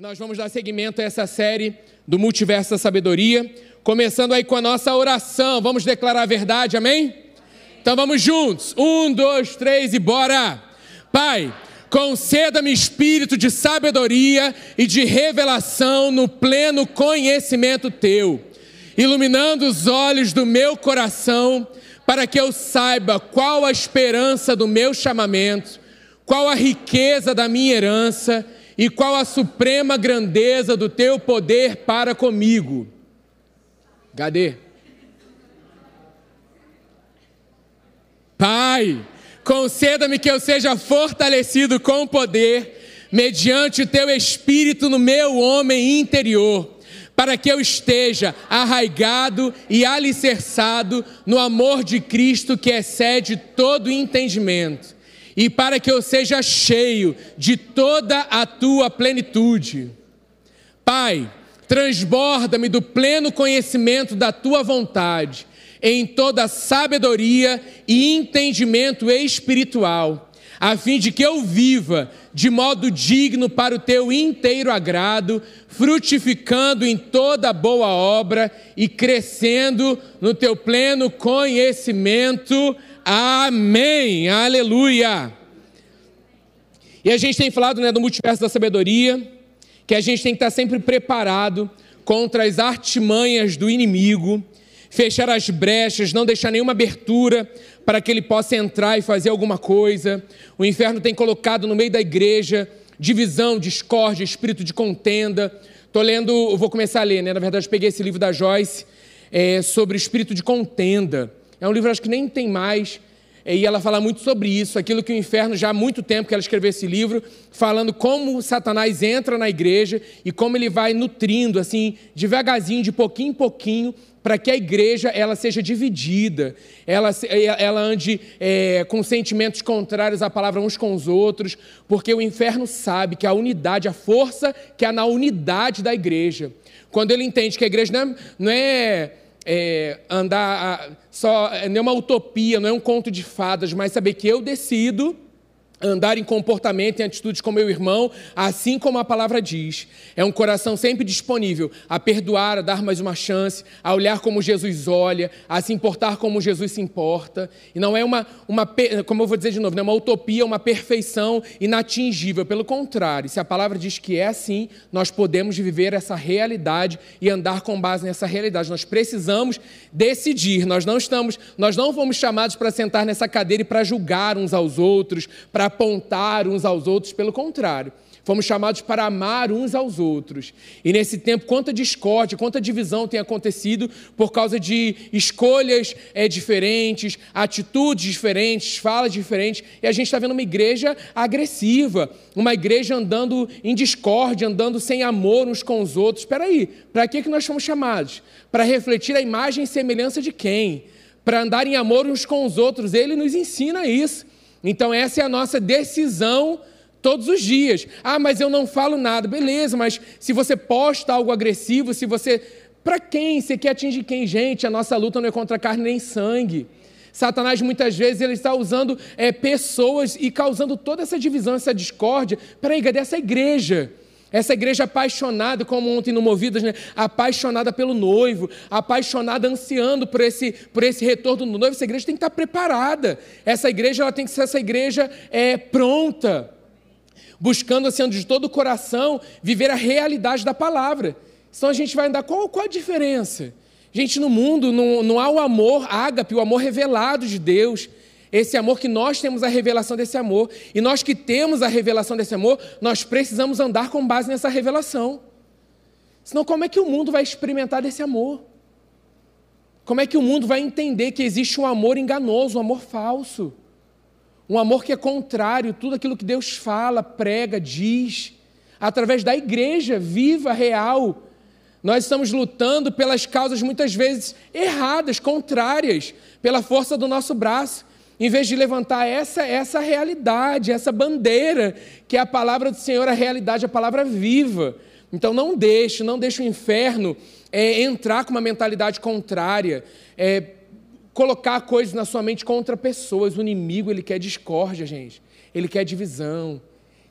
Nós vamos dar seguimento a essa série do Multiverso da Sabedoria, começando aí com a nossa oração. Vamos declarar a verdade, amém? Então vamos juntos. Um, dois, três e bora! Pai, conceda-me espírito de sabedoria e de revelação no pleno conhecimento teu, iluminando os olhos do meu coração, para que eu saiba qual a esperança do meu chamamento, qual a riqueza da minha herança e qual a suprema grandeza do teu poder para comigo. Cadê? Pai, conceda-me que eu seja fortalecido com poder, mediante o teu espírito no meu homem interior, para que eu esteja arraigado e alicerçado no amor de Cristo que excede todo entendimento e para que eu seja cheio de toda a tua plenitude. Pai, transborda-me do pleno conhecimento da tua vontade, em toda sabedoria e entendimento espiritual, a fim de que eu viva de modo digno para o teu inteiro agrado, frutificando em toda boa obra e crescendo no teu pleno conhecimento Amém. Aleluia. E a gente tem falado né, do multiverso da sabedoria, que a gente tem que estar sempre preparado contra as artimanhas do inimigo, fechar as brechas, não deixar nenhuma abertura para que ele possa entrar e fazer alguma coisa. O inferno tem colocado no meio da igreja divisão, discórdia, espírito de contenda. Estou lendo, vou começar a ler, né? Na verdade, peguei esse livro da Joyce é, sobre espírito de contenda. É um livro, acho que nem tem mais, e ela fala muito sobre isso, aquilo que o inferno, já há muito tempo que ela escreveu esse livro, falando como Satanás entra na igreja e como ele vai nutrindo, assim, devagarzinho, de pouquinho em pouquinho, para que a igreja ela seja dividida, ela, ela ande é, com sentimentos contrários à palavra uns com os outros, porque o inferno sabe que a unidade, a força que há na unidade da igreja. Quando ele entende que a igreja não é, não é é, andar só, não é uma utopia, não é um conto de fadas, mas saber que eu decido andar em comportamento e atitudes com meu irmão, assim como a palavra diz. É um coração sempre disponível a perdoar, a dar mais uma chance, a olhar como Jesus olha, a se importar como Jesus se importa. E não é uma, uma como eu vou dizer de novo, não é uma utopia, uma perfeição inatingível. Pelo contrário, se a palavra diz que é assim, nós podemos viver essa realidade e andar com base nessa realidade. Nós precisamos decidir. Nós não estamos, nós não fomos chamados para sentar nessa cadeira e para julgar uns aos outros, para apontar uns aos outros, pelo contrário. Fomos chamados para amar uns aos outros. E nesse tempo, quanta discórdia, quanta divisão tem acontecido por causa de escolhas é, diferentes, atitudes diferentes, falas diferentes. E a gente está vendo uma igreja agressiva, uma igreja andando em discórdia, andando sem amor uns com os outros. Espera aí, para que, que nós fomos chamados? Para refletir a imagem e semelhança de quem? Para andar em amor uns com os outros. Ele nos ensina isso. Então, essa é a nossa decisão todos os dias. Ah, mas eu não falo nada. Beleza, mas se você posta algo agressivo, se você. Para quem? Você quer atingir quem? Gente, a nossa luta não é contra carne nem sangue. Satanás muitas vezes ele está usando é, pessoas e causando toda essa divisão, essa discórdia. Peraí, cadê essa igreja? Essa igreja apaixonada, como ontem no Movidas, né? apaixonada pelo noivo, apaixonada, ansiando por esse, por esse retorno do noivo, essa igreja tem que estar preparada. Essa igreja ela tem que ser essa igreja é, pronta, buscando assim, de todo o coração viver a realidade da palavra. Então a gente vai andar, qual, qual a diferença? Gente, no mundo não, não há o amor ágape, o amor revelado de Deus. Esse amor que nós temos a revelação desse amor. E nós que temos a revelação desse amor, nós precisamos andar com base nessa revelação. Senão, como é que o mundo vai experimentar desse amor? Como é que o mundo vai entender que existe um amor enganoso, um amor falso? Um amor que é contrário tudo aquilo que Deus fala, prega, diz, através da igreja viva, real. Nós estamos lutando pelas causas muitas vezes erradas, contrárias, pela força do nosso braço em vez de levantar essa, essa realidade, essa bandeira, que é a palavra do Senhor, a realidade, a palavra viva. Então não deixe, não deixe o inferno é, entrar com uma mentalidade contrária, é, colocar coisas na sua mente contra pessoas. O inimigo, ele quer discórdia, gente. Ele quer divisão.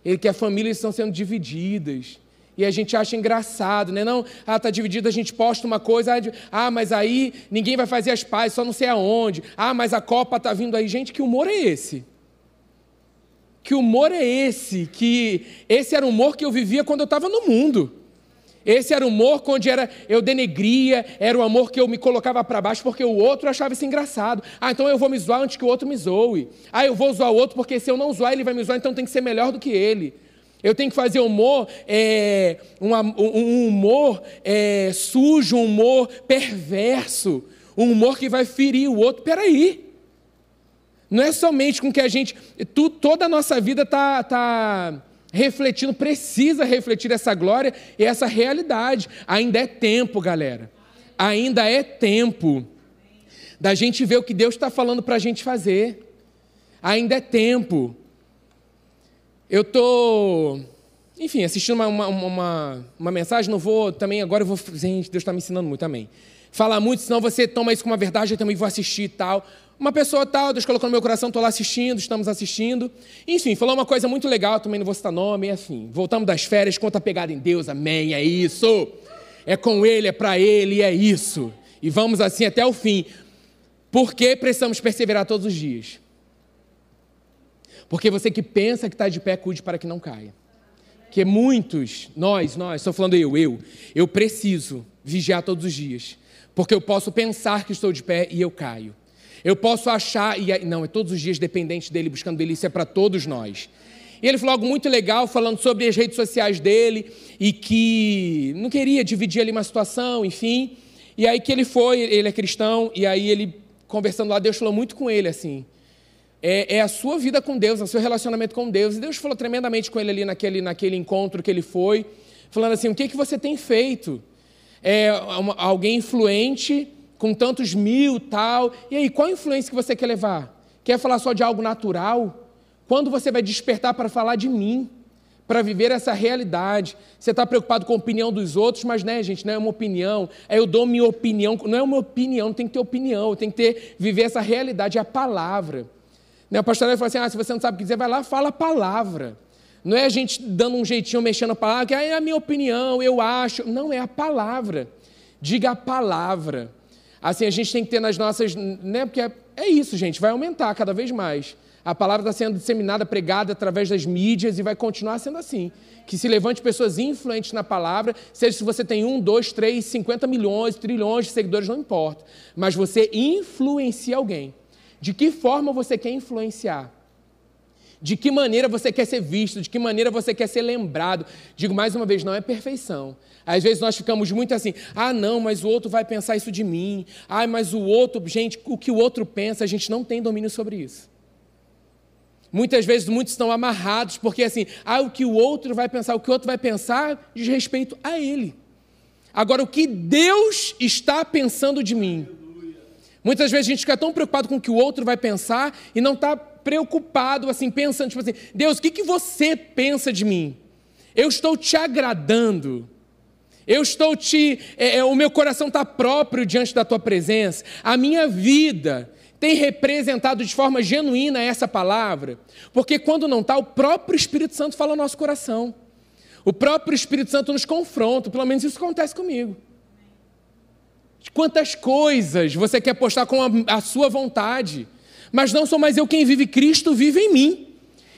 Ele quer famílias que estão sendo divididas. E a gente acha engraçado, né? Não, ah, tá dividido, a gente posta uma coisa, ah, mas aí ninguém vai fazer as pazes, só não sei aonde. Ah, mas a Copa tá vindo aí. Gente, que humor é esse? Que humor é esse? Que esse era o humor que eu vivia quando eu estava no mundo. Esse era o humor onde era, eu denegria, era o amor que eu me colocava para baixo porque o outro achava isso engraçado. Ah, então eu vou me zoar antes que o outro me zoe. Ah, eu vou zoar o outro porque se eu não zoar ele vai me zoar, então tem que ser melhor do que ele. Eu tenho que fazer humor, é, um, um, humor é, sujo, um humor perverso, um humor que vai ferir o outro. Peraí. Não é somente com que a gente. Tu, toda a nossa vida está. Tá refletindo, precisa refletir essa glória e essa realidade. Ainda é tempo, galera. Ainda é tempo da gente ver o que Deus está falando para a gente fazer. Ainda é tempo. Eu estou, enfim, assistindo uma, uma, uma, uma, mensagem, não vou também, agora eu vou. Gente, Deus está me ensinando muito também. Falar muito, senão você toma isso como uma verdade, eu também vou assistir e tal. Uma pessoa tal, Deus colocou no meu coração, estou lá assistindo, estamos assistindo. Enfim, falou uma coisa muito legal, também não vou citar nome, assim. Voltamos das férias, conta pegada em Deus, amém, é isso. É com Ele, é para Ele, é isso. E vamos assim até o fim. Porque precisamos perseverar todos os dias? Porque você que pensa que está de pé, cuide para que não caia. Que muitos, nós, nós, estou falando eu, eu, eu preciso vigiar todos os dias. Porque eu posso pensar que estou de pé e eu caio. Eu posso achar, e não, é todos os dias dependente dele, buscando isso é para todos nós. E ele falou algo muito legal, falando sobre as redes sociais dele, e que não queria dividir ali uma situação, enfim. E aí que ele foi, ele é cristão, e aí ele, conversando lá, Deus falou muito com ele, assim. É, é, a sua vida com Deus, é o seu relacionamento com Deus. E Deus falou tremendamente com ele ali naquele, naquele encontro que ele foi, falando assim: o que, que você tem feito? É uma, alguém influente com tantos mil tal. E aí, qual a influência que você quer levar? Quer falar só de algo natural? Quando você vai despertar para falar de mim? Para viver essa realidade. Você está preocupado com a opinião dos outros, mas, né, gente, não é uma opinião. É eu dou minha opinião. Não é uma opinião, tem que ter opinião. Tem que ter, viver essa realidade, é a palavra. Né, o pastor falou assim: ah, se você não sabe o que dizer, vai lá, fala a palavra. Não é a gente dando um jeitinho, mexendo a palavra, que é a minha opinião, eu acho. Não, é a palavra. Diga a palavra. Assim, a gente tem que ter nas nossas. Né, porque é, é isso, gente, vai aumentar cada vez mais. A palavra está sendo disseminada, pregada através das mídias e vai continuar sendo assim. Que se levante pessoas influentes na palavra, seja se você tem um, dois, três, cinquenta milhões, trilhões de seguidores, não importa. Mas você influencia alguém. De que forma você quer influenciar? De que maneira você quer ser visto? De que maneira você quer ser lembrado? Digo mais uma vez, não é perfeição. Às vezes nós ficamos muito assim: ah, não, mas o outro vai pensar isso de mim. Ah, mas o outro, gente, o que o outro pensa, a gente não tem domínio sobre isso. Muitas vezes muitos estão amarrados porque assim, ah, o que o outro vai pensar, o que o outro vai pensar diz respeito a ele. Agora, o que Deus está pensando de mim? Muitas vezes a gente fica tão preocupado com o que o outro vai pensar e não está preocupado, assim, pensando, tipo assim, Deus, o que, que você pensa de mim? Eu estou te agradando. Eu estou te. É, é, o meu coração está próprio diante da tua presença. A minha vida tem representado de forma genuína essa palavra, porque quando não está, o próprio Espírito Santo fala no nosso coração. O próprio Espírito Santo nos confronta, pelo menos isso acontece comigo. Quantas coisas você quer postar com a, a sua vontade, mas não sou mais eu quem vive, Cristo vive em mim.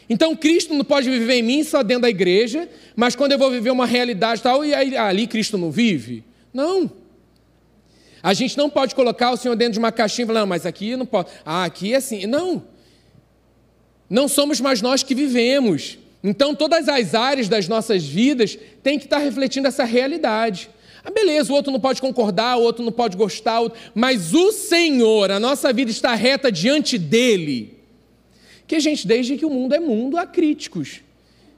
Então Cristo não pode viver em mim só dentro da igreja, mas quando eu vou viver uma realidade tal, e aí, ali Cristo não vive? Não. A gente não pode colocar o Senhor dentro de uma caixinha e falar, não, mas aqui não pode. Ah, aqui é assim. Não. Não somos mais nós que vivemos. Então todas as áreas das nossas vidas têm que estar refletindo essa realidade. Ah, beleza, o outro não pode concordar, o outro não pode gostar, mas o Senhor, a nossa vida está reta diante dele. Que, gente, desde que o mundo é mundo, há críticos.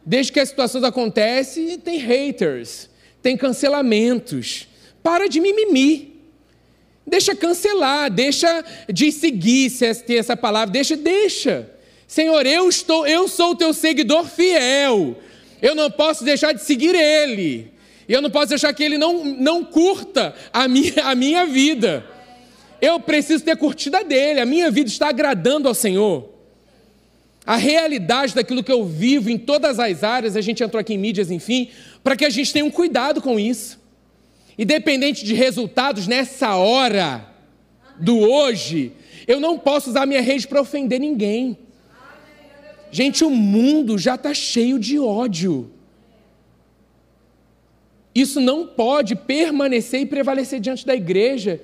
Desde que as situações acontecem, tem haters, tem cancelamentos. Para de mimimi. Deixa cancelar, deixa de seguir, se tem essa palavra, deixa, deixa. Senhor, eu estou, eu sou o teu seguidor fiel. Eu não posso deixar de seguir ele. E eu não posso deixar que ele não, não curta a minha, a minha vida. Eu preciso ter curtida dele, a minha vida está agradando ao Senhor. a realidade daquilo que eu vivo em todas as áreas, a gente entrou aqui em mídias, enfim, para que a gente tenha um cuidado com isso. Independente de resultados nessa hora do hoje, eu não posso usar minha rede para ofender ninguém. Gente, o mundo já está cheio de ódio. Isso não pode permanecer e prevalecer diante da igreja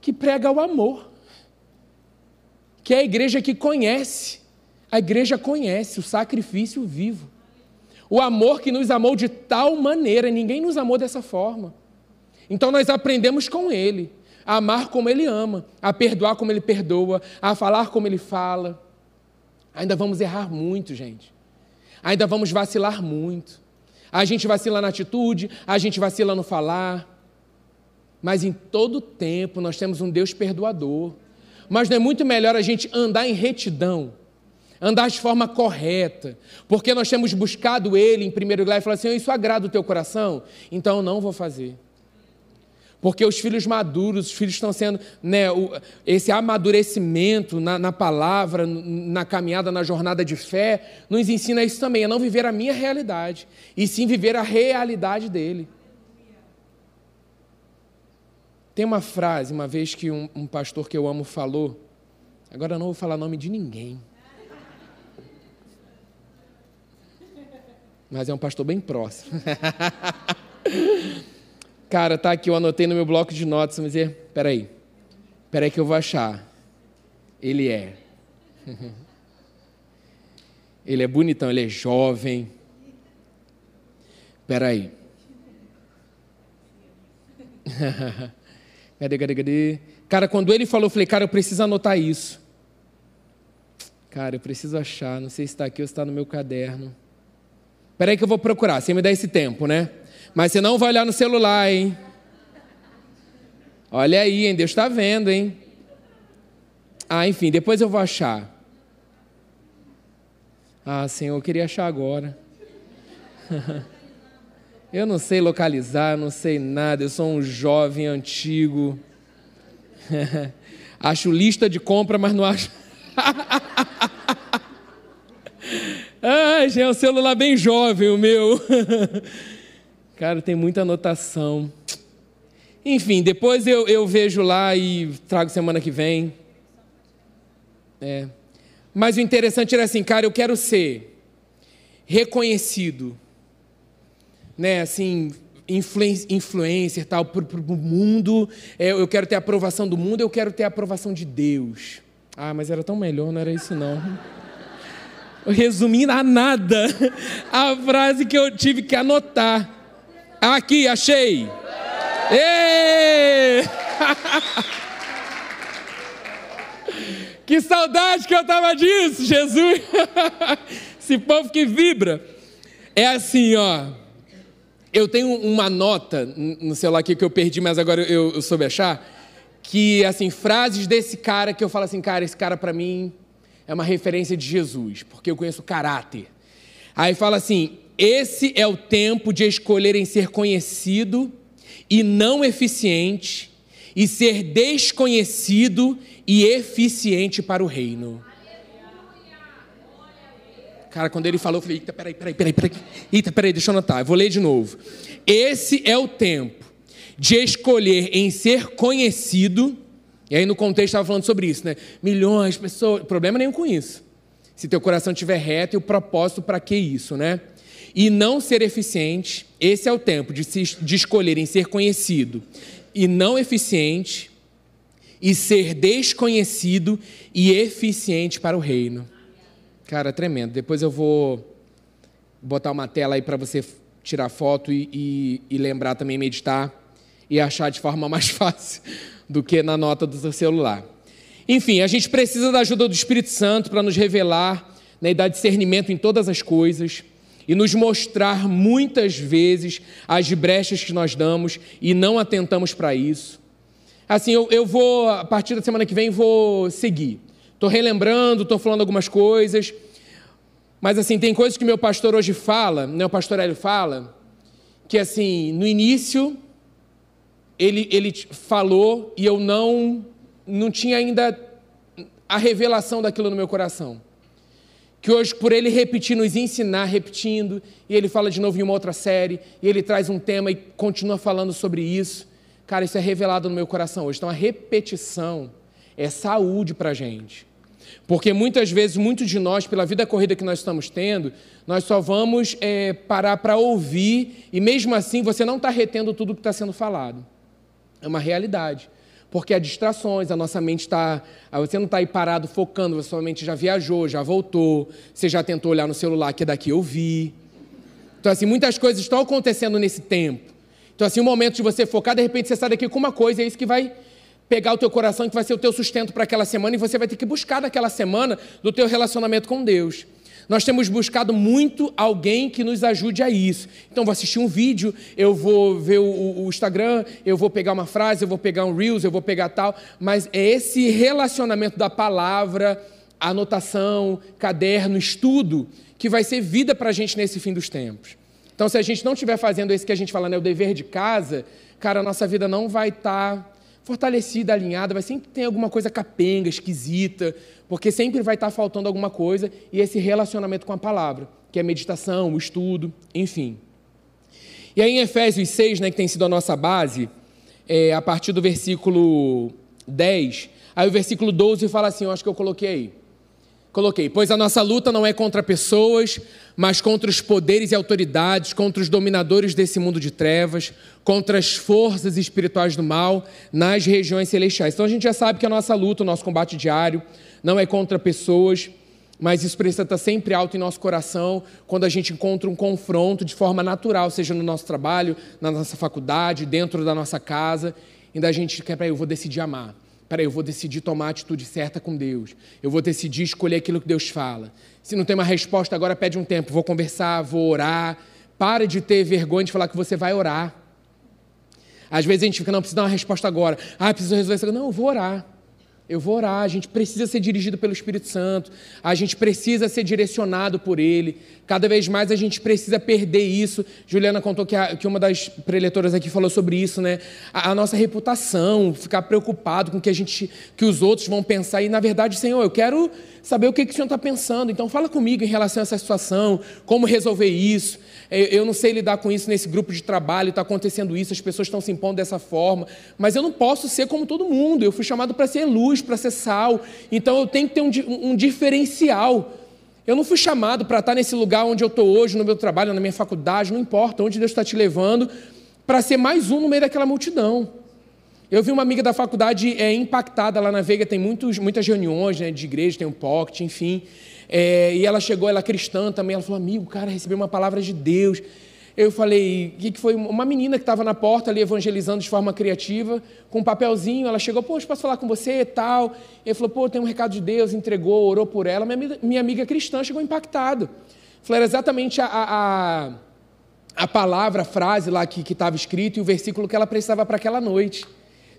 que prega o amor, que é a igreja que conhece, a igreja conhece o sacrifício vivo, o amor que nos amou de tal maneira, ninguém nos amou dessa forma. Então nós aprendemos com Ele a amar como Ele ama, a perdoar como Ele perdoa, a falar como Ele fala. Ainda vamos errar muito, gente. Ainda vamos vacilar muito. A gente vacila na atitude, a gente vacila no falar. Mas em todo tempo nós temos um Deus perdoador. Mas não é muito melhor a gente andar em retidão, andar de forma correta, porque nós temos buscado Ele em primeiro lugar e falar assim: Isso agrada o teu coração? Então eu não vou fazer. Porque os filhos maduros, os filhos estão sendo, né, o, esse amadurecimento na, na, palavra, na caminhada, na jornada de fé, nos ensina isso também, a não viver a minha realidade, e sim viver a realidade dele. Tem uma frase, uma vez que um, um pastor que eu amo falou, agora eu não vou falar nome de ninguém, mas é um pastor bem próximo. Cara, tá aqui, eu anotei no meu bloco de notas, mas é, peraí, peraí que eu vou achar. Ele é. Ele é bonitão, ele é jovem. Peraí. cadê, cadê, cadê? Cara, quando ele falou, eu falei, cara, eu preciso anotar isso. Cara, eu preciso achar, não sei se está aqui ou se está no meu caderno. Peraí que eu vou procurar, você me dá esse tempo, né? Mas você não vai olhar no celular, hein? Olha aí, hein? Deus está vendo, hein? Ah, enfim, depois eu vou achar. Ah, Senhor, eu queria achar agora. eu não sei localizar, não sei nada, eu sou um jovem antigo. acho lista de compra, mas não acho. Ai, já é um celular bem jovem o meu. Cara, tem muita anotação. Enfim, depois eu, eu vejo lá e trago semana que vem. É. Mas o interessante era assim, cara, eu quero ser reconhecido, né, assim, influencer tal, para o mundo, é, eu quero ter a aprovação do mundo, eu quero ter a aprovação de Deus. Ah, mas era tão melhor, não era isso não. Resumindo a nada, a frase que eu tive que anotar. Aqui, achei. Êêêê! que saudade que eu tava disso, Jesus. Esse povo que vibra. É assim, ó. Eu tenho uma nota no celular aqui que eu perdi, mas agora eu, eu soube achar. Que, assim, frases desse cara que eu falo assim, cara, esse cara para mim é uma referência de Jesus, porque eu conheço o caráter. Aí fala assim: esse é o tempo de escolher em ser conhecido e não eficiente, e ser desconhecido e eficiente para o reino. Cara, quando ele falou, eu falei: eita, peraí, peraí, peraí, peraí. Eita, peraí, deixa eu anotar. Eu vou ler de novo. Esse é o tempo de escolher em ser conhecido. E aí no contexto estava falando sobre isso, né? Milhões de pessoas, problema nenhum com isso. Se teu coração estiver reto e o propósito para que isso, né? E não ser eficiente, esse é o tempo de, se, de escolher em ser conhecido e não eficiente, e ser desconhecido e eficiente para o reino. Cara, tremendo. Depois eu vou botar uma tela aí para você tirar foto e, e, e, lembrar também, meditar e achar de forma mais fácil do que na nota do seu celular. Enfim, a gente precisa da ajuda do Espírito Santo para nos revelar né, e dar discernimento em todas as coisas e nos mostrar muitas vezes as brechas que nós damos e não atentamos para isso. Assim, eu, eu vou, a partir da semana que vem, vou seguir. Estou relembrando, estou falando algumas coisas, mas assim, tem coisas que meu pastor hoje fala, né, o pastor Hélio fala, que assim, no início, ele, ele falou e eu não, não tinha ainda a revelação daquilo no meu coração. Que hoje, por ele repetir, nos ensinar, repetindo, e ele fala de novo em uma outra série, e ele traz um tema e continua falando sobre isso. Cara, isso é revelado no meu coração hoje. Então, a repetição é saúde para a gente. Porque muitas vezes, muitos de nós, pela vida corrida que nós estamos tendo, nós só vamos é, parar para ouvir, e mesmo assim você não está retendo tudo que está sendo falado. É uma realidade. Porque há distrações, a nossa mente está. Você não está aí parado focando, a sua mente já viajou, já voltou, você já tentou olhar no celular que daqui eu vi. Então, assim, muitas coisas estão acontecendo nesse tempo. Então, assim, o momento de você focar, de repente você sai daqui com uma coisa, é isso que vai pegar o teu coração, que vai ser o teu sustento para aquela semana, e você vai ter que buscar daquela semana do teu relacionamento com Deus. Nós temos buscado muito alguém que nos ajude a isso. Então, vou assistir um vídeo, eu vou ver o, o, Instagram, eu vou pegar uma frase, eu vou pegar um Reels, eu vou pegar tal. Mas é esse relacionamento da palavra, anotação, caderno, estudo, que vai ser vida para a gente nesse fim dos tempos. Então, se a gente não estiver fazendo esse que a gente fala, né, o dever de casa, cara, a nossa vida não vai estar. Tá fortalecida, alinhada, vai sempre ter alguma coisa capenga, esquisita, porque sempre vai estar faltando alguma coisa e esse relacionamento com a palavra, que é meditação, o estudo, enfim. E aí em Efésios 6, né, que tem sido a nossa base, é, a partir do versículo 10, aí o versículo 12 fala assim, eu acho que eu coloquei aí. Coloquei, pois a nossa luta não é contra pessoas, mas contra os poderes e autoridades, contra os dominadores desse mundo de trevas, contra as forças espirituais do mal nas regiões celestiais. Então a gente já sabe que a nossa luta, o nosso combate diário, não é contra pessoas, mas isso precisa estar sempre alto em nosso coração quando a gente encontra um confronto de forma natural, seja no nosso trabalho, na nossa faculdade, dentro da nossa casa, ainda a gente quer, para eu vou decidir amar. Peraí, eu vou decidir tomar a atitude certa com Deus. Eu vou decidir escolher aquilo que Deus fala. Se não tem uma resposta agora, pede um tempo. Vou conversar, vou orar. Pare de ter vergonha de falar que você vai orar. Às vezes a gente fica, não, precisa dar uma resposta agora. Ah, preciso resolver isso. Não, eu vou orar. Eu vou orar, a gente precisa ser dirigido pelo Espírito Santo, a gente precisa ser direcionado por Ele. Cada vez mais a gente precisa perder isso. Juliana contou que, a, que uma das preletoras aqui falou sobre isso, né? A, a, nossa reputação, ficar preocupado com o que a gente, que os outros vão pensar. E na verdade, Senhor, eu quero saber o que, que o Senhor está pensando. Então fala comigo em relação a essa situação, como resolver isso. Eu não sei lidar com isso nesse grupo de trabalho, está acontecendo isso, as pessoas estão se impondo dessa forma, mas eu não posso ser como todo mundo. Eu fui chamado para ser luz, para ser sal, então eu tenho que ter um, um diferencial. Eu não fui chamado para estar nesse lugar onde eu estou hoje, no meu trabalho, na minha faculdade, não importa onde Deus está te levando, para ser mais um no meio daquela multidão. Eu vi uma amiga da faculdade é, impactada lá na Veiga, tem muitos, muitas reuniões né, de igreja, tem um pocket, enfim. É, e ela chegou, ela é cristã também, ela falou, amigo, cara, recebi uma palavra de Deus. Eu falei, que, foi? Uma menina que estava na porta ali evangelizando de forma criativa, com um papelzinho, ela chegou, poxa, posso falar com você e tal? Ele falou, pô, tem um recado de Deus, entregou, orou por ela. Minha, minha amiga cristã chegou impactado. Falei, era exatamente a, a, a palavra, a frase lá que estava escrito e o versículo que ela precisava para aquela noite.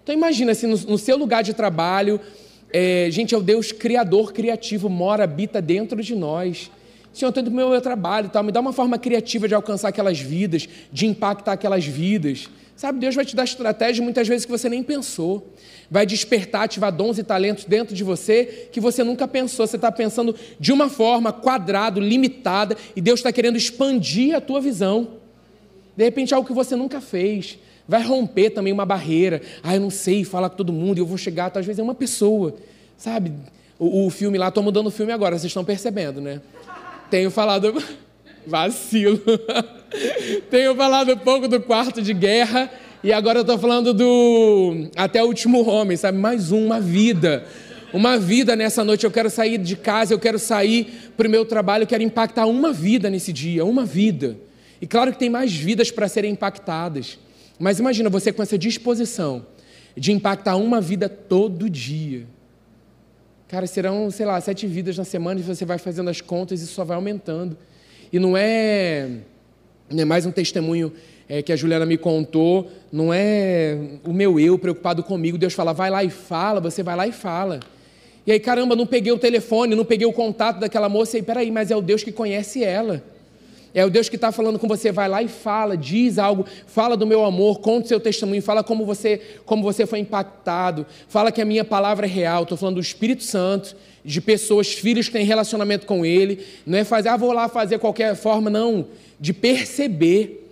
Então imagina, assim, no, no seu lugar de trabalho, é, gente, é o Deus criador, criativo, mora, habita dentro de nós. Senhor, estou indo para o meu trabalho tal, me dá uma forma criativa de alcançar aquelas vidas, de impactar aquelas vidas. Sabe, Deus vai te dar estratégias muitas vezes que você nem pensou. Vai despertar, ativar dons e talentos dentro de você que você nunca pensou. Você está pensando de uma forma quadrado, limitada, e Deus está querendo expandir a tua visão. De repente, algo que você nunca fez. Vai romper também uma barreira. Ah, eu não sei falar com todo mundo, eu vou chegar, vezes é uma pessoa. Sabe? O, o filme lá, estou mudando o filme agora, vocês estão percebendo, né? Tenho falado. Vacilo. Tenho falado um pouco do quarto de guerra e agora eu estou falando do Até o Último Homem, sabe? Mais uma vida. Uma vida nessa noite. Eu quero sair de casa, eu quero sair para o meu trabalho, eu quero impactar uma vida nesse dia, uma vida. E claro que tem mais vidas para serem impactadas. Mas imagina você com essa disposição de impactar uma vida todo dia. Cara, serão, sei lá, sete vidas na semana e você vai fazendo as contas e só vai aumentando. E não é, não é mais um testemunho é, que a Juliana me contou, não é o meu eu preocupado comigo. Deus fala, vai lá e fala, você vai lá e fala. E aí, caramba, não peguei o telefone, não peguei o contato daquela moça. E peraí, mas é o Deus que conhece ela. É o Deus que está falando com você, vai lá e fala, diz algo, fala do meu amor, conta o seu testemunho, fala como você, como você foi impactado, fala que a minha palavra é real. Estou falando do Espírito Santo, de pessoas, filhos que têm relacionamento com Ele. Não é fazer, ah, vou lá fazer qualquer forma, não. De perceber,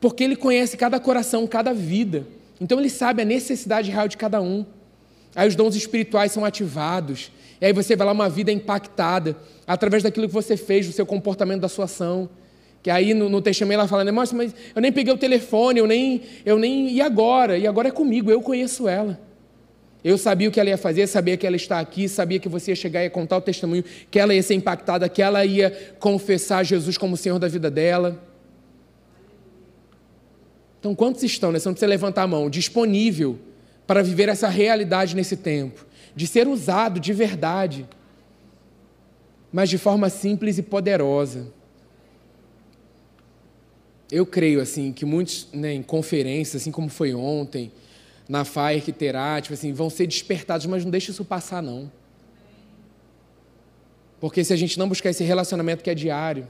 porque Ele conhece cada coração, cada vida. Então Ele sabe a necessidade real de cada um. Aí os dons espirituais são ativados. E aí você vai lá uma vida impactada através daquilo que você fez, do seu comportamento, da sua ação. Que aí no, no testemunho ela fala, mas eu nem peguei o telefone, eu nem, eu nem. E agora? E agora é comigo, eu conheço ela. Eu sabia o que ela ia fazer, sabia que ela está aqui, sabia que você ia chegar e ia contar o testemunho, que ela ia ser impactada, que ela ia confessar Jesus como Senhor da vida dela. Então, quantos estão, né? Você não precisa levantar a mão, disponível para viver essa realidade nesse tempo, de ser usado de verdade, mas de forma simples e poderosa. Eu creio assim que muitos né, em conferências, assim como foi ontem, na FAIR que terá, tipo assim, vão ser despertados, mas não deixe isso passar não. Porque se a gente não buscar esse relacionamento que é diário,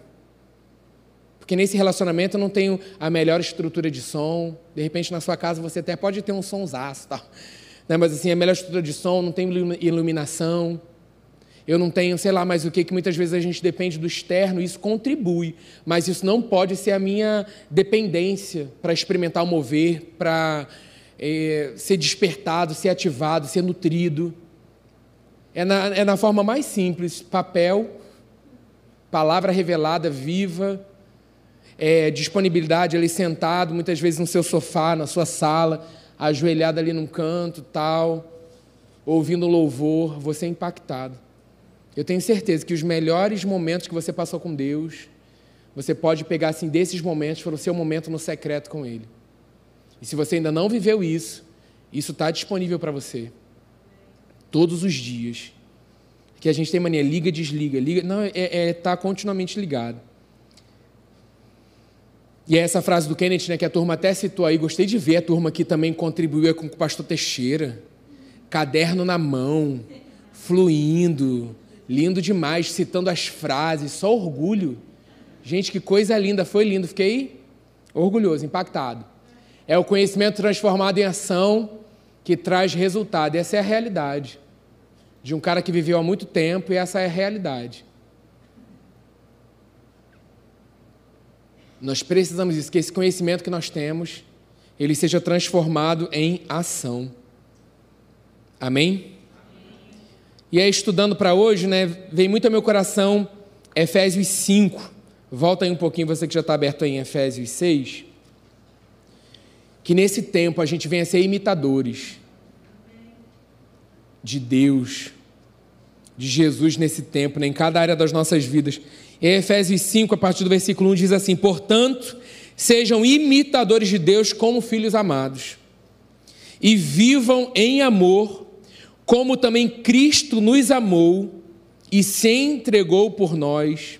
porque nesse relacionamento eu não tenho a melhor estrutura de som, de repente na sua casa você até pode ter um sonsaço, tal, né? mas assim, a melhor estrutura de som, não tem iluminação, eu não tenho, sei lá mais o que, que muitas vezes a gente depende do externo, isso contribui, mas isso não pode ser a minha dependência para experimentar o mover, para é, ser despertado, ser ativado, ser nutrido. É na, é na forma mais simples: papel, palavra revelada, viva, é, disponibilidade ali sentado, muitas vezes no seu sofá, na sua sala, ajoelhado ali num canto, tal, ouvindo louvor, você é impactado. Eu tenho certeza que os melhores momentos que você passou com Deus, você pode pegar assim desses momentos para o seu momento no secreto com Ele. E se você ainda não viveu isso, isso está disponível para você. Todos os dias. Que a gente tem mania, liga, desliga, liga. Não, é é, tá continuamente ligado. E é essa frase do Kenneth, né, que a turma até citou aí, gostei de ver a turma que também contribuiu com o pastor Teixeira. Caderno na mão, fluindo, Lindo demais, citando as frases, só orgulho. Gente, que coisa linda, foi lindo. Fiquei orgulhoso, impactado. É o conhecimento transformado em ação que traz resultado. Essa é a realidade de um cara que viveu há muito tempo e essa é a realidade. Nós precisamos que esse conhecimento que nós temos, ele seja transformado em ação. Amém? E aí, estudando para hoje, né, vem muito ao meu coração Efésios 5. Volta aí um pouquinho, você que já está aberto aí em Efésios 6. Que nesse tempo a gente venha ser imitadores de Deus, de Jesus nesse tempo, né, em cada área das nossas vidas. E aí, Efésios 5, a partir do versículo 1, diz assim: Portanto, sejam imitadores de Deus como filhos amados, e vivam em amor como também Cristo nos amou e se entregou por nós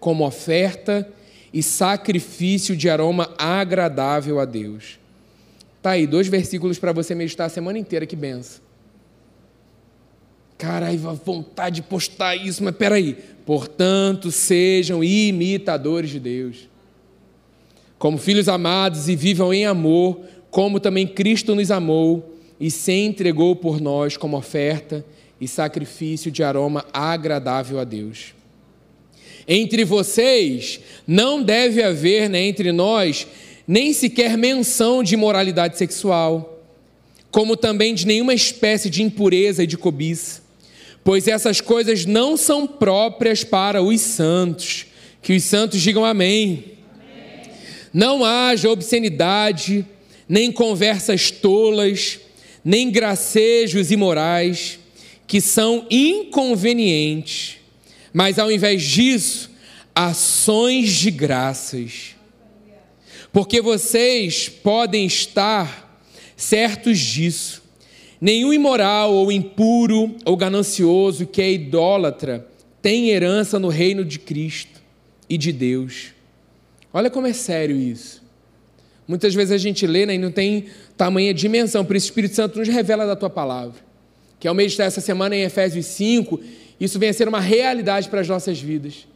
como oferta e sacrifício de aroma agradável a Deus. Tá aí, dois versículos para você meditar a semana inteira, que benção. Caralho, vontade de postar isso, mas peraí. Portanto, sejam imitadores de Deus. Como filhos amados e vivam em amor, como também Cristo nos amou e se entregou por nós como oferta e sacrifício de aroma agradável a Deus. Entre vocês não deve haver né, entre nós nem sequer menção de imoralidade sexual, como também de nenhuma espécie de impureza e de cobiça, pois essas coisas não são próprias para os santos. Que os santos digam amém. amém. Não haja obscenidade, nem conversas tolas, nem gracejos imorais, que são inconvenientes, mas ao invés disso, ações de graças. Porque vocês podem estar certos disso. Nenhum imoral ou impuro ou ganancioso que é idólatra tem herança no reino de Cristo e de Deus. Olha como é sério isso. Muitas vezes a gente lê né, e não tem tamanha dimensão, por isso o Espírito Santo nos revela da tua palavra. Que ao meditar essa semana em Efésios 5, isso venha a ser uma realidade para as nossas vidas.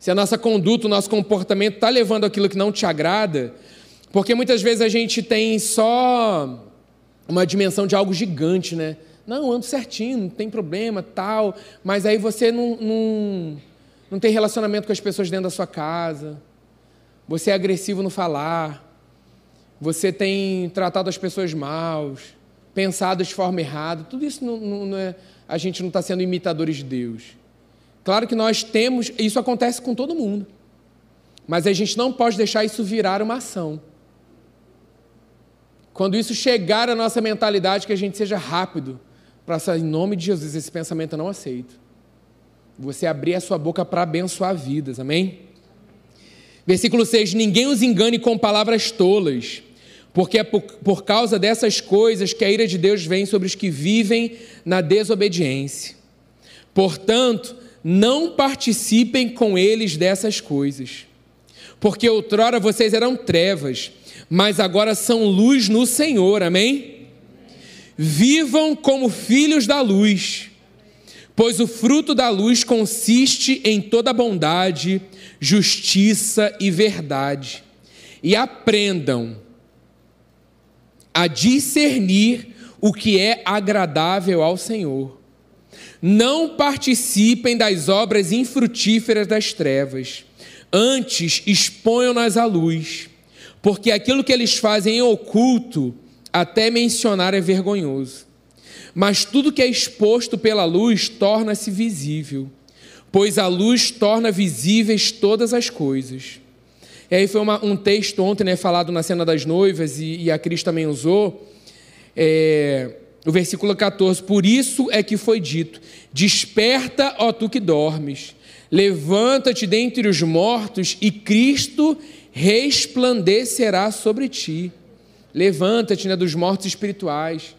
se a nossa conduta, o nosso comportamento está levando aquilo que não te agrada, porque muitas vezes a gente tem só uma dimensão de algo gigante, né? Não, ando certinho, não tem problema, tal, mas aí você não, não, não tem relacionamento com as pessoas dentro da sua casa, você é agressivo no falar, você tem tratado as pessoas mal, pensado de forma errada, tudo isso não, não, é, a gente não está sendo imitadores de Deus. Claro que nós temos, isso acontece com todo mundo, mas a gente não pode deixar isso virar uma ação. Quando isso chegar à nossa mentalidade, que a gente seja rápido para em nome de Jesus, esse pensamento eu não aceito. Você abrir a sua boca para abençoar vidas, amém? Versículo 6: Ninguém os engane com palavras tolas, porque é por, por causa dessas coisas que a ira de Deus vem sobre os que vivem na desobediência. Portanto, não participem com eles dessas coisas. Porque outrora vocês eram trevas, mas agora são luz no Senhor, amém? Vivam como filhos da luz, pois o fruto da luz consiste em toda bondade, justiça e verdade. E aprendam a discernir o que é agradável ao Senhor. Não participem das obras infrutíferas das trevas, antes exponham-nas à luz, porque aquilo que eles fazem em oculto, até mencionar é vergonhoso. Mas tudo que é exposto pela luz torna-se visível, pois a luz torna visíveis todas as coisas. E aí foi uma, um texto ontem, né, falado na cena das noivas, e, e a Cris também usou, é, o versículo 14: Por isso é que foi dito: Desperta, ó tu que dormes, levanta-te dentre os mortos, e Cristo resplandecerá sobre ti. Levanta-te né, dos mortos espirituais,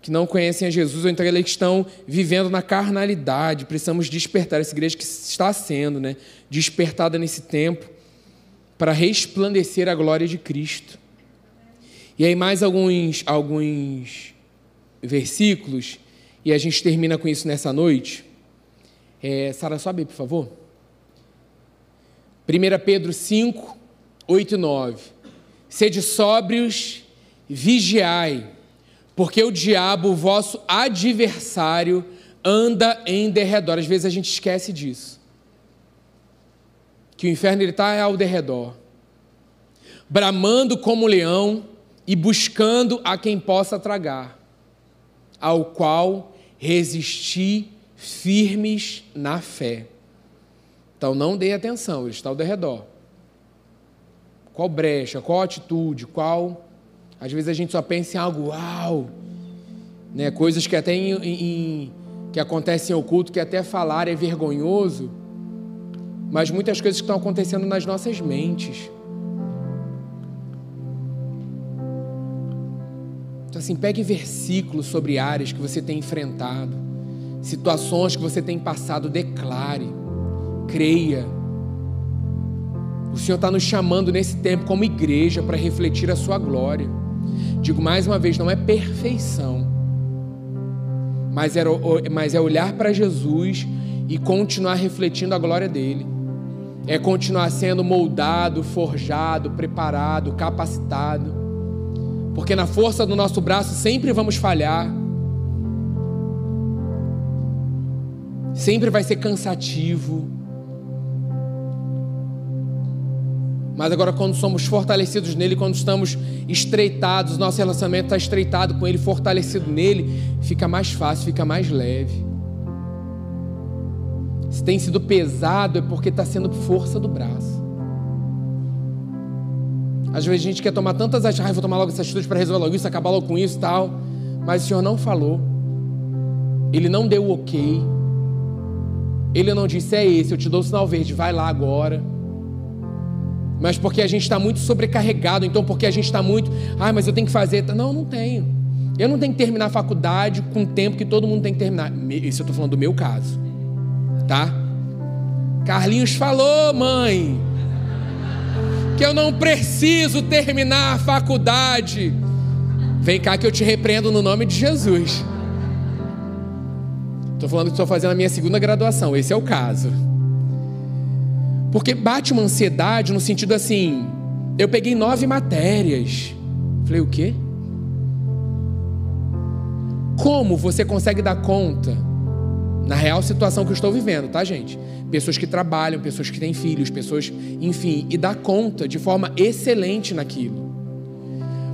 que não conhecem a Jesus, ou então eles estão vivendo na carnalidade. Precisamos despertar essa igreja que está sendo né, despertada nesse tempo para resplandecer a glória de Cristo. E aí mais alguns alguns versículos e a gente termina com isso nessa noite. É, Sara, sobe, por favor. 1 Pedro 5, 8 e 9. Sede sóbrios, vigiai, porque o diabo, o vosso adversário, anda em derredor. Às vezes a gente esquece disso que o inferno está ao derredor, bramando como leão e buscando a quem possa tragar, ao qual resisti firmes na fé. Então não dê atenção, ele está ao derredor. Qual brecha, qual atitude, qual. Às vezes a gente só pensa em algo, uau! Né? Coisas que até em, em, que acontecem em oculto, que até falar é vergonhoso mas muitas coisas que estão acontecendo nas nossas mentes. Então, assim, pegue versículos sobre áreas que você tem enfrentado, situações que você tem passado, declare, creia. O Senhor está nos chamando nesse tempo como igreja para refletir a Sua glória. Digo mais uma vez, não é perfeição, mas é, mas é olhar para Jesus e continuar refletindo a glória dele é continuar sendo moldado, forjado, preparado, capacitado. Porque na força do nosso braço sempre vamos falhar. Sempre vai ser cansativo. Mas agora, quando somos fortalecidos nele, quando estamos estreitados, nosso relacionamento está estreitado com ele, fortalecido nele, fica mais fácil, fica mais leve. Se tem sido pesado, é porque está sendo força do braço. Às vezes a gente quer tomar tantas atitudes, ah, vou tomar logo essas atitudes para resolver logo isso, acabar logo com isso e tal. Mas o Senhor não falou. Ele não deu o ok. Ele não disse, é esse, eu te dou o sinal verde, vai lá agora. Mas porque a gente está muito sobrecarregado, então porque a gente está muito, ah, mas eu tenho que fazer. Não, não tenho. Eu não tenho que terminar a faculdade com o tempo que todo mundo tem que terminar. Isso eu estou falando do meu caso tá? Carlinhos falou, mãe, que eu não preciso terminar a faculdade. Vem cá que eu te repreendo no nome de Jesus. Estou falando que estou fazendo a minha segunda graduação, esse é o caso. Porque bate uma ansiedade no sentido assim: eu peguei nove matérias. Falei, o quê? Como você consegue dar conta na real situação que eu estou vivendo, tá, gente? Pessoas que trabalham, pessoas que têm filhos, pessoas, enfim, e dar conta de forma excelente naquilo.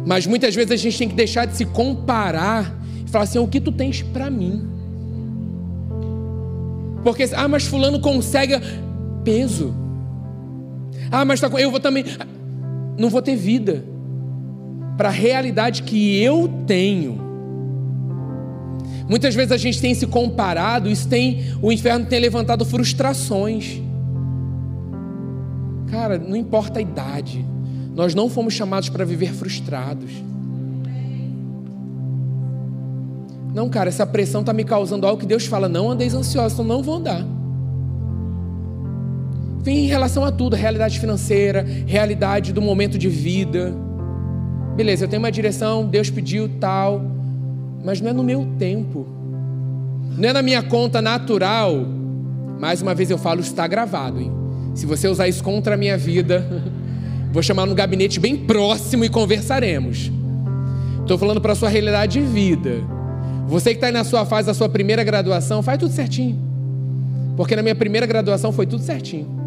Mas muitas vezes a gente tem que deixar de se comparar e falar assim: o que tu tens para mim? Porque, ah, mas Fulano consegue peso. Ah, mas tá, eu vou também. Não vou ter vida para a realidade que eu tenho. Muitas vezes a gente tem se comparado, isso tem o inferno tem levantado frustrações. Cara, não importa a idade. Nós não fomos chamados para viver frustrados. Não, cara, essa pressão está me causando algo que Deus fala: não andeis ansiosos, então não vou andar. Vem em relação a tudo, realidade financeira, realidade do momento de vida. Beleza, eu tenho uma direção, Deus pediu tal, mas não é no meu tempo, não é na minha conta natural. Mais uma vez eu falo, está gravado, hein? Se você usar isso contra a minha vida, vou chamar no gabinete bem próximo e conversaremos. Estou falando para a sua realidade de vida. Você que está aí na sua fase da sua primeira graduação, faz tudo certinho. Porque na minha primeira graduação foi tudo certinho.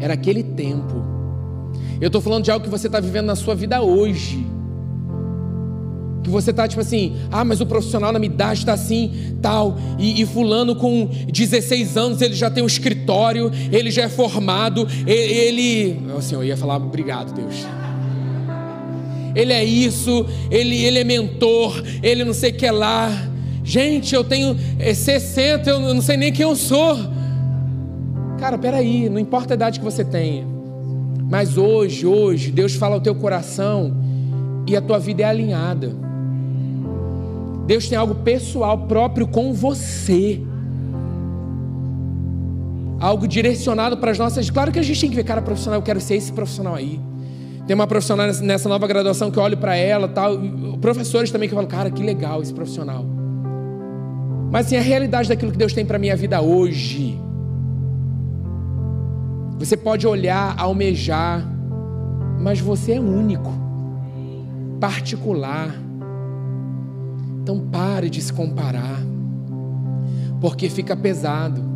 Era aquele tempo. Eu estou falando de algo que você está vivendo na sua vida hoje. Que você está tipo assim, ah, mas o profissional na minha idade está assim, tal. E, e, fulano com 16 anos, ele já tem um escritório, ele já é formado, ele. Assim, eu ia falar, obrigado, Deus ele é isso, ele, ele é mentor, ele não sei o que lá. Gente, eu tenho 60, é, eu não sei nem quem eu sou. Cara, peraí, não importa a idade que você tenha. Mas hoje, hoje, Deus fala ao teu coração e a tua vida é alinhada. Deus tem algo pessoal próprio com você. Algo direcionado para as nossas. Claro que a gente tem que ver, cara, profissional, eu quero ser esse profissional aí. Tem uma profissional nessa nova graduação que eu olho para ela, tal, professores também que falam, cara, que legal esse profissional. Mas assim, a realidade daquilo que Deus tem para minha vida hoje. Você pode olhar, almejar, mas você é único, particular. Então pare de se comparar, porque fica pesado.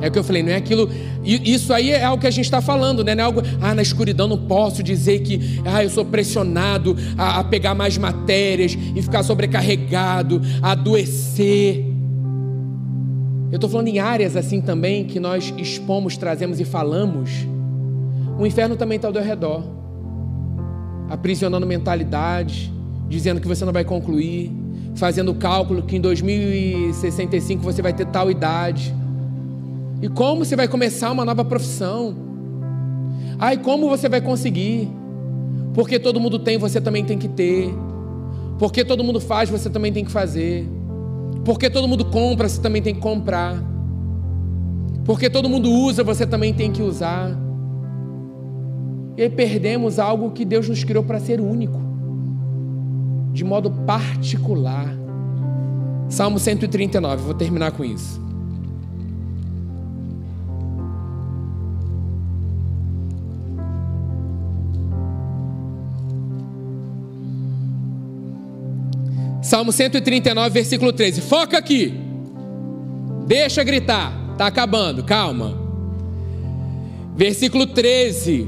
É o que eu falei, não é aquilo. Isso aí é algo que a gente está falando, né? Não é algo, ah, na escuridão não posso dizer que ah, eu sou pressionado a, a pegar mais matérias e ficar sobrecarregado, a adoecer. Eu estou falando em áreas assim também que nós expomos, trazemos e falamos. O inferno também está ao teu redor, aprisionando mentalidade, dizendo que você não vai concluir, fazendo cálculo que em 2065 você vai ter tal idade. E como você vai começar uma nova profissão? Ai, como você vai conseguir? Porque todo mundo tem, você também tem que ter. Porque todo mundo faz, você também tem que fazer. Porque todo mundo compra, você também tem que comprar. Porque todo mundo usa, você também tem que usar. E aí perdemos algo que Deus nos criou para ser único, de modo particular. Salmo 139, vou terminar com isso. Salmo 139, versículo 13. Foca aqui. Deixa gritar. Tá acabando, calma. Versículo 13.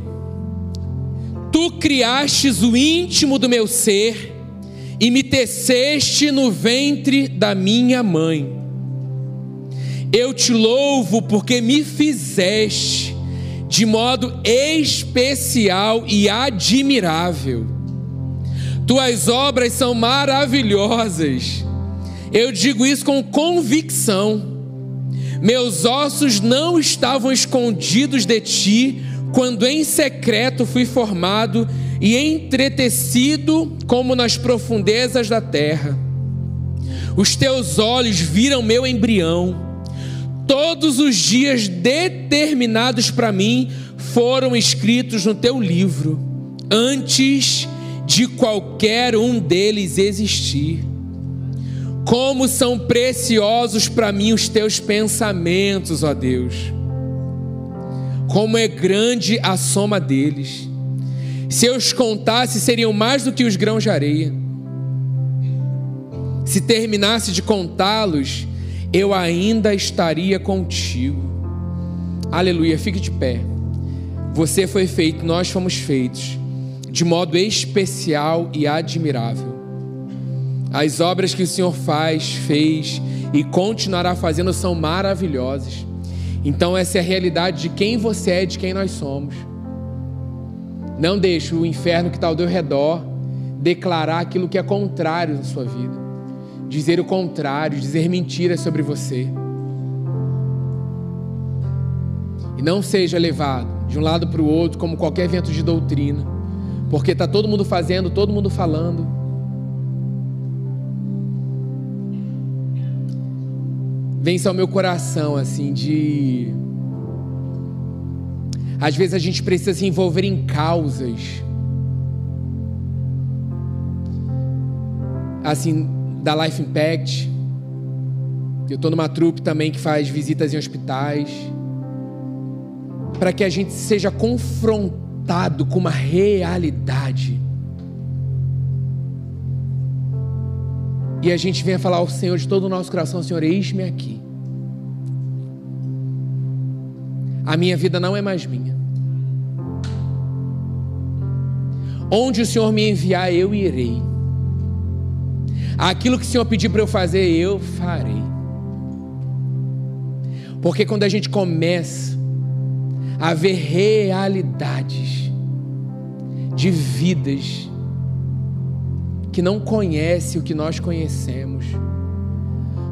Tu criastes o íntimo do meu ser e me teceste no ventre da minha mãe. Eu te louvo porque me fizeste de modo especial e admirável tuas obras são maravilhosas. Eu digo isso com convicção. Meus ossos não estavam escondidos de ti quando em secreto fui formado e entretecido como nas profundezas da terra. Os teus olhos viram meu embrião. Todos os dias determinados para mim foram escritos no teu livro, antes qualquer um deles existir. Como são preciosos para mim os teus pensamentos, ó Deus. como é grande a soma deles. Se eu os contasse, seriam mais do que os grãos de areia. Se terminasse de contá-los, eu ainda estaria contigo. Aleluia, fique de pé. Você foi feito, nós fomos feitos de modo especial e admirável. As obras que o Senhor faz, fez e continuará fazendo são maravilhosas. Então, essa é a realidade de quem você é, de quem nós somos. Não deixe o inferno que está ao teu redor declarar aquilo que é contrário na sua vida, dizer o contrário, dizer mentiras sobre você. E não seja levado de um lado para o outro como qualquer vento de doutrina, porque está todo mundo fazendo, todo mundo falando. Vence ao meu coração assim de às vezes a gente precisa se envolver em causas assim da Life Impact. Eu estou numa trupe também que faz visitas em hospitais para que a gente seja confrontado com uma realidade. E a gente venha falar ao Senhor de todo o nosso coração: Senhor, eis-me aqui. A minha vida não é mais minha. Onde o Senhor me enviar, eu irei. Aquilo que o Senhor pedir para eu fazer, eu farei. Porque quando a gente começa a ver realidades de vidas que não conhece o que nós conhecemos.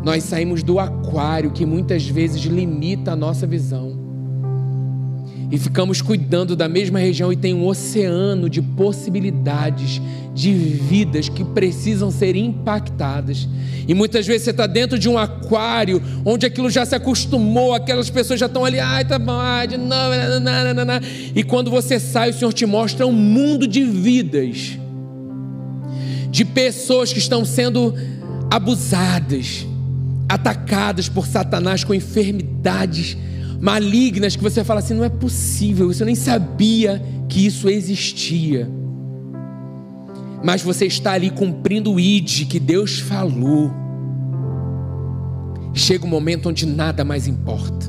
Nós saímos do aquário que muitas vezes limita a nossa visão. E ficamos cuidando da mesma região e tem um oceano de possibilidades, de vidas que precisam ser impactadas. E muitas vezes você está dentro de um aquário onde aquilo já se acostumou, aquelas pessoas já estão ali, ai, tá bom, ai, de novo, nananana. e quando você sai, o Senhor te mostra um mundo de vidas de pessoas que estão sendo abusadas, atacadas por Satanás com enfermidades malignas que você fala assim: não é possível, você nem sabia que isso existia. Mas você está ali cumprindo o ID que Deus falou. Chega um momento onde nada mais importa.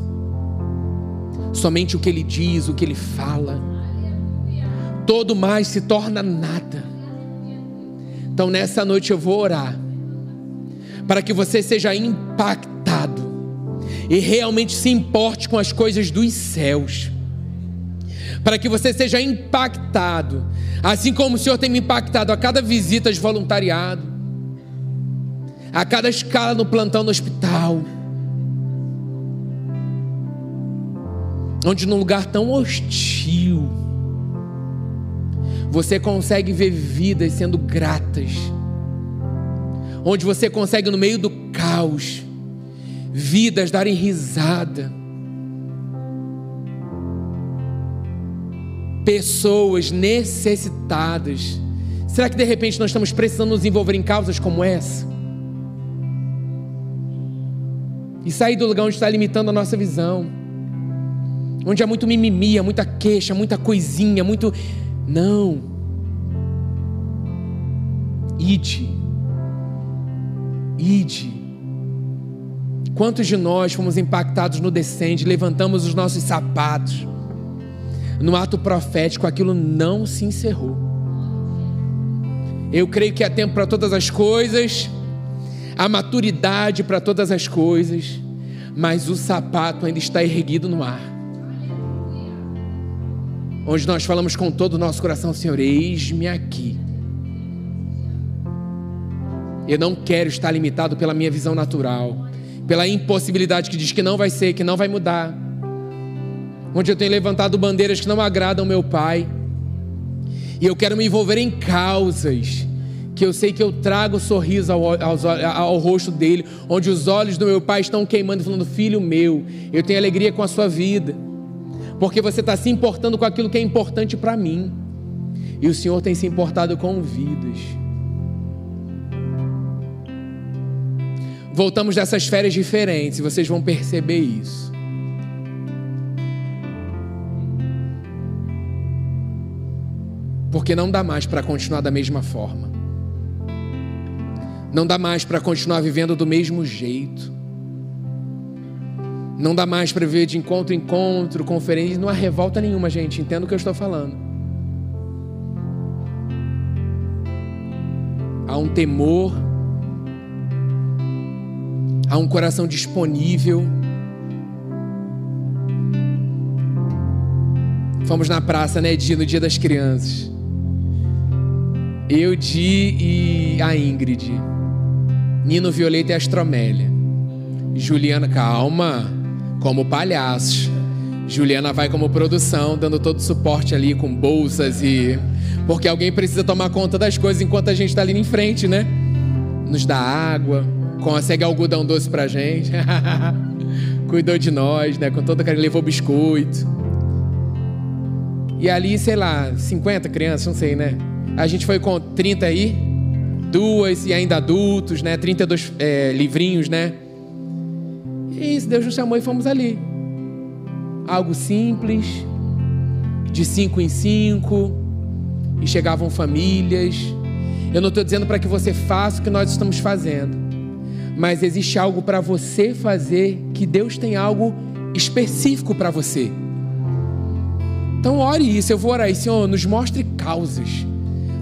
Somente o que ele diz, o que ele fala. Todo mais se torna nada. Então nessa noite eu vou orar para que você seja impactado e realmente se importe com as coisas dos céus. Para que você seja impactado, assim como o Senhor tem me impactado a cada visita de voluntariado, a cada escala no plantão no hospital, onde num lugar tão hostil, você consegue ver vidas sendo gratas, onde você consegue, no meio do caos, vidas darem risada, pessoas necessitadas. Será que de repente nós estamos precisando nos envolver em causas como essa? E sair do lugar onde está limitando a nossa visão, onde há muito mimimi, muita queixa, muita coisinha, muito não. Ide. Ide. Quantos de nós fomos impactados no descende, levantamos os nossos sapatos. No ato profético, aquilo não se encerrou. Eu creio que há tempo para todas as coisas, há maturidade para todas as coisas, mas o sapato ainda está erguido no ar onde nós falamos com todo o nosso coração: Senhor, eis-me aqui. Eu não quero estar limitado pela minha visão natural, pela impossibilidade que diz que não vai ser, que não vai mudar. Onde eu tenho levantado bandeiras que não agradam meu Pai. E eu quero me envolver em causas que eu sei que eu trago sorriso ao, ao, ao, rosto dele, onde os olhos do meu pai estão queimando, falando: Filho meu, eu tenho alegria com a sua vida porque você está se importando com aquilo que é importante para mim, e o Senhor tem se importado com vidas. Voltamos dessas férias diferentes e vocês vão perceber isso. Porque não dá mais para continuar da mesma forma. Não dá mais para continuar vivendo do mesmo jeito. Não dá mais para viver de encontro em encontro, conferência. Não há revolta nenhuma, gente. Entendo o que eu estou falando. Há um temor Há um coração disponível. Fomos na praça, né, Di, no dia das crianças. Eu, Di e a Ingrid. Nino Violeta e Astromélia. Juliana, calma como palhaços. Juliana vai como produção, dando todo o suporte ali com bolsas e. Porque alguém precisa tomar conta das coisas enquanto a gente está ali em frente, né? Nos dá água, consegue algodão doce pra gente. Cuidou de nós, né? Com toda a carinho, levou biscoito. E ali, sei lá, 50 crianças, não sei, né? A gente foi com 30 aí, duas e ainda adultos, né? 32 é, livrinhos, né? E isso, Deus nos chamou e fomos ali. Algo simples, de cinco em cinco, e chegavam famílias. Eu não estou dizendo para que você faça o que nós estamos fazendo, mas existe algo para você fazer que Deus tem algo específico para você. Então ore isso, eu vou orar aí, Senhor, nos mostre causas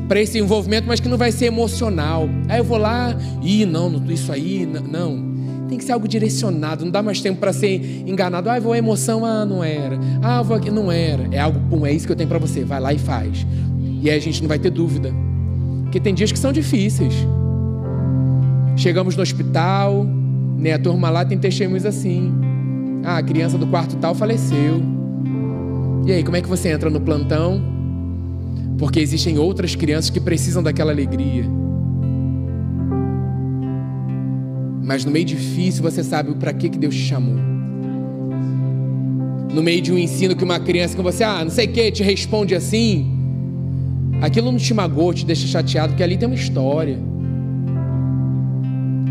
para esse envolvimento, mas que não vai ser emocional. Aí eu vou lá, e não, isso aí, não. Tem que ser algo direcionado, não dá mais tempo para ser enganado. Ah, vou a emoção, ah, não era. Ah, vou aqui, não era. É algo, pum, é isso que eu tenho para você. Vai lá e faz. E aí a gente não vai ter dúvida. Porque tem dias que são difíceis. Chegamos no hospital, né? A turma lá tem testemunhos assim. Ah, a criança do quarto tal faleceu. E aí, como é que você entra no plantão? Porque existem outras crianças que precisam daquela alegria. Mas no meio difícil você sabe para que, que Deus te chamou. No meio de um ensino que uma criança que você, ah, não sei o que, te responde assim. Aquilo não te magoa, te deixa chateado, porque ali tem uma história.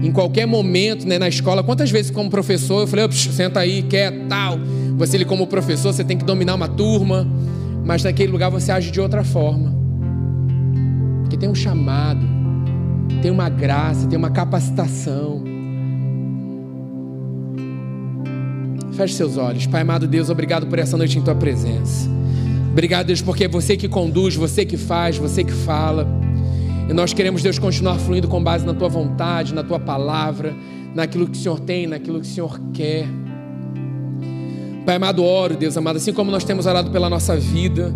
Em qualquer momento, né, na escola, quantas vezes como professor eu falei, senta aí, quer tal. Você ele como professor, você tem que dominar uma turma, mas naquele lugar você age de outra forma. Porque tem um chamado, tem uma graça, tem uma capacitação. Feche seus olhos. Pai amado Deus, obrigado por essa noite em tua presença. Obrigado, Deus, porque é você que conduz, você que faz, você que fala. E nós queremos, Deus, continuar fluindo com base na tua vontade, na tua palavra, naquilo que o Senhor tem, naquilo que o Senhor quer. Pai amado, oro, Deus amado, assim como nós temos orado pela nossa vida,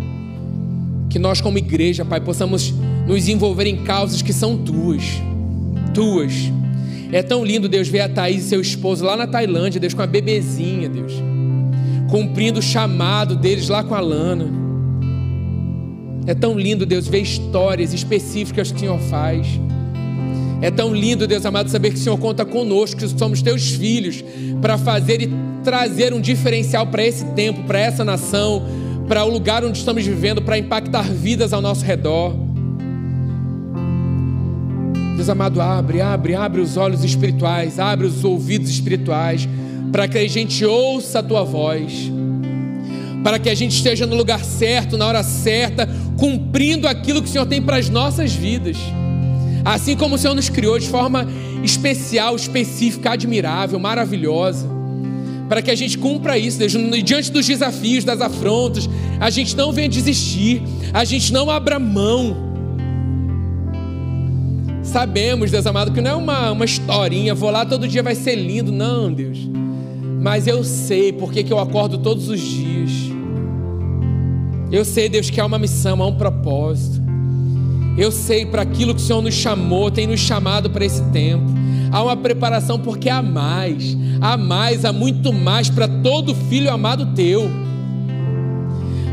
que nós, como igreja, Pai, possamos nos envolver em causas que são tuas. Tuas é tão lindo, Deus, ver a Thaís e seu esposo lá na Tailândia, Deus, com a bebezinha, Deus. Cumprindo o chamado deles lá com a Lana. É tão lindo, Deus, ver histórias específicas que o Senhor faz. É tão lindo, Deus amado, saber que o Senhor conta conosco, que somos teus filhos, para fazer e trazer um diferencial para esse tempo, para essa nação, para o lugar onde estamos vivendo, para impactar vidas ao nosso redor. Deus amado, abre, abre, abre os olhos espirituais, abre os ouvidos espirituais, para que a gente ouça a tua voz, para que a gente esteja no lugar certo, na hora certa, cumprindo aquilo que o Senhor tem para as nossas vidas. Assim como o Senhor nos criou de forma especial, específica, admirável, maravilhosa, para que a gente cumpra isso, Deus, diante dos desafios, das afrontas, a gente não venha desistir, a gente não abra mão Sabemos, Deus amado, que não é uma, uma historinha, vou lá todo dia vai ser lindo. Não, Deus. Mas eu sei porque que eu acordo todos os dias. Eu sei, Deus, que há uma missão, há um propósito. Eu sei para aquilo que o Senhor nos chamou, tem nos chamado para esse tempo. Há uma preparação porque há mais, há mais, há muito mais para todo filho amado teu.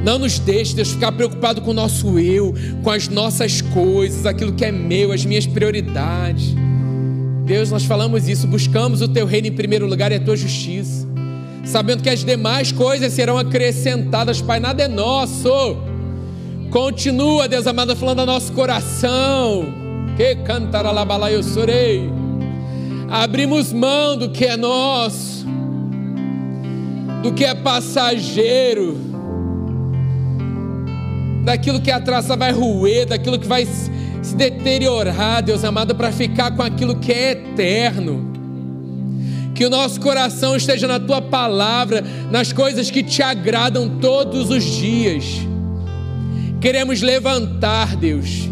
Não nos deixe, Deus, ficar preocupado com o nosso eu, com as nossas coisas, aquilo que é meu, as minhas prioridades. Deus, nós falamos isso, buscamos o teu reino em primeiro lugar e a tua justiça, sabendo que as demais coisas serão acrescentadas, Pai, nada é nosso. Continua, Deus amado, falando ao nosso coração. Que cantará lá eu sorei. Abrimos mão do que é nosso, do que é passageiro daquilo que a traça vai roer, daquilo que vai se deteriorar, Deus amado, para ficar com aquilo que é eterno. Que o nosso coração esteja na tua palavra, nas coisas que te agradam todos os dias. Queremos levantar, Deus,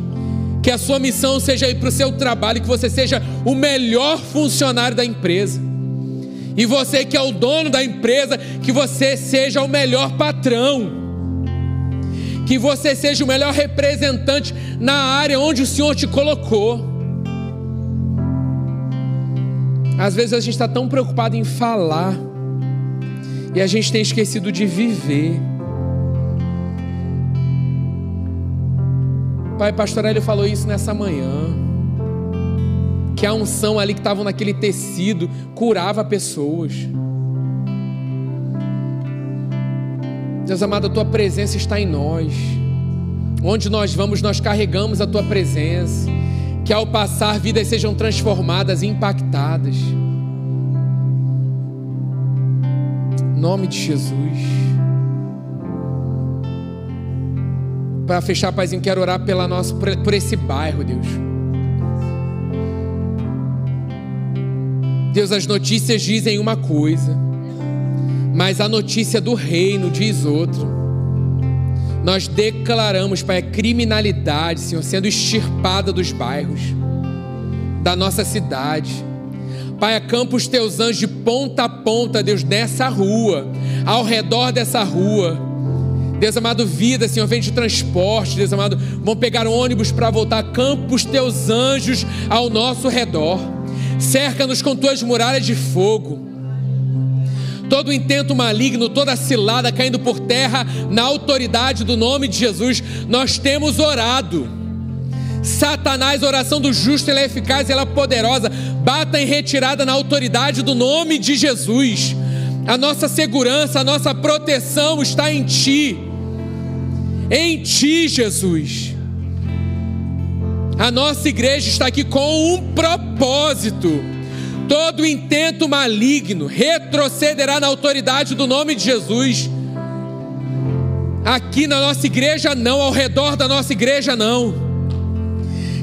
que a sua missão seja ir para o seu trabalho, que você seja o melhor funcionário da empresa. E você que é o dono da empresa, que você seja o melhor patrão que você seja o melhor representante na área onde o Senhor te colocou. Às vezes a gente está tão preocupado em falar e a gente tem esquecido de viver. Pai Pastorelli falou isso nessa manhã. Que a unção ali que estava naquele tecido curava pessoas. Deus amado, a tua presença está em nós. Onde nós vamos, nós carregamos a tua presença. Que ao passar, vidas sejam transformadas e impactadas. Em nome de Jesus. Para fechar, Paizinho, quero orar pela nossa, por esse bairro, Deus. Deus, as notícias dizem uma coisa mas a notícia do reino diz outro. Nós declaramos, Pai, a criminalidade, Senhor, sendo extirpada dos bairros, da nossa cidade. Pai, acampa os teus anjos de ponta a ponta, Deus, nessa rua, ao redor dessa rua. Deus amado, vida, Senhor, vem de transporte, Deus amado, vão pegar ônibus para voltar. Campa os teus anjos ao nosso redor. Cerca-nos com tuas muralhas de fogo todo intento maligno, toda cilada caindo por terra na autoridade do nome de Jesus, nós temos orado. Satanás, oração do justo, ela é eficaz, ela é poderosa. Bata em retirada na autoridade do nome de Jesus. A nossa segurança, a nossa proteção está em Ti. Em Ti, Jesus. A nossa igreja está aqui com um propósito Todo intento maligno retrocederá na autoridade do nome de Jesus. Aqui na nossa igreja, não, ao redor da nossa igreja, não.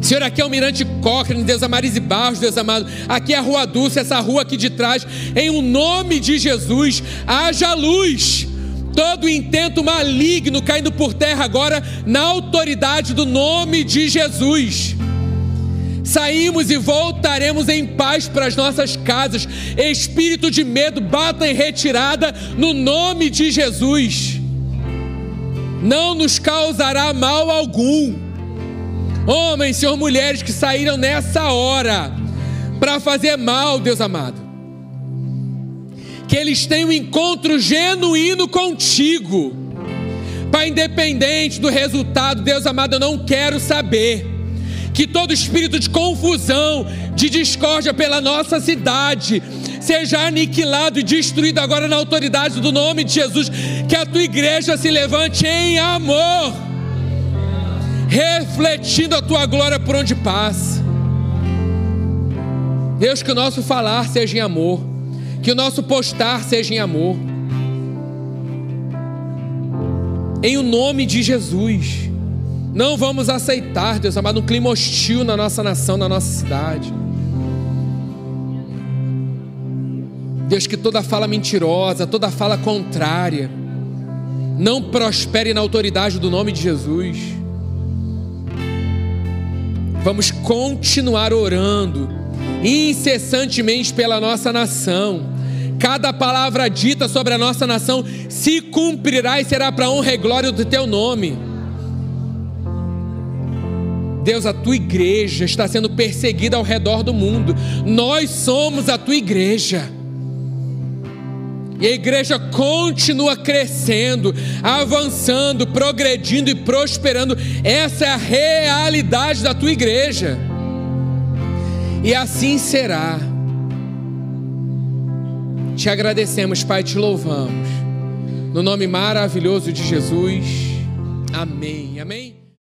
Senhor, aqui é o Mirante Cochrane, Deus Amaris e Barros, Deus amado. Aqui é a Rua Dulce, essa rua aqui de trás. Em o nome de Jesus, haja luz. Todo intento maligno caindo por terra agora, na autoridade do nome de Jesus saímos e voltaremos em paz para as nossas casas. Espírito de medo, bata em retirada no nome de Jesus. Não nos causará mal algum. Homens, Senhor, mulheres que saíram nessa hora para fazer mal, Deus amado. Que eles tenham um encontro genuíno contigo. Pai, independente do resultado, Deus amado, eu não quero saber que todo espírito de confusão, de discórdia pela nossa cidade, seja aniquilado e destruído agora na autoridade do nome de Jesus. Que a tua igreja se levante em amor, refletindo a tua glória por onde passa. Deus, que o nosso falar seja em amor, que o nosso postar seja em amor. Em o nome de Jesus. Não vamos aceitar, Deus amado, um clima hostil na nossa nação, na nossa cidade. Deus, que toda fala mentirosa, toda fala contrária, não prospere na autoridade do nome de Jesus. Vamos continuar orando incessantemente pela nossa nação. Cada palavra dita sobre a nossa nação se cumprirá e será para honra e glória do teu nome. Deus, a tua igreja está sendo perseguida ao redor do mundo. Nós somos a tua igreja. E a igreja continua crescendo, avançando, progredindo e prosperando. Essa é a realidade da tua igreja. E assim será. Te agradecemos, Pai, te louvamos. No nome maravilhoso de Jesus. Amém. Amém.